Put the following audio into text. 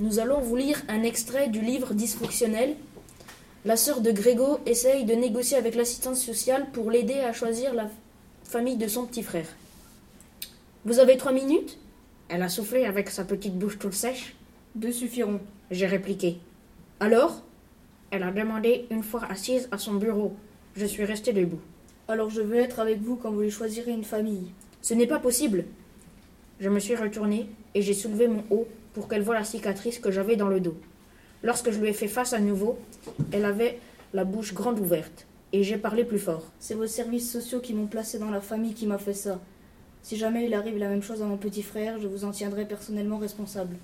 Nous allons vous lire un extrait du livre Dysfonctionnel. La sœur de Grégo essaye de négocier avec l'assistante sociale pour l'aider à choisir la famille de son petit frère. Vous avez trois minutes? Elle a soufflé avec sa petite bouche toute sèche. Deux suffiront. J'ai répliqué. Alors? Elle a demandé une fois assise à son bureau. Je suis resté debout. Alors je veux être avec vous quand vous les choisirez une famille. Ce n'est pas possible. Je me suis retourné et j'ai soulevé mon haut pour qu'elle voie la cicatrice que j'avais dans le dos. Lorsque je lui ai fait face à nouveau, elle avait la bouche grande ouverte et j'ai parlé plus fort. C'est vos services sociaux qui m'ont placé dans la famille qui m'a fait ça. Si jamais il arrive la même chose à mon petit frère, je vous en tiendrai personnellement responsable.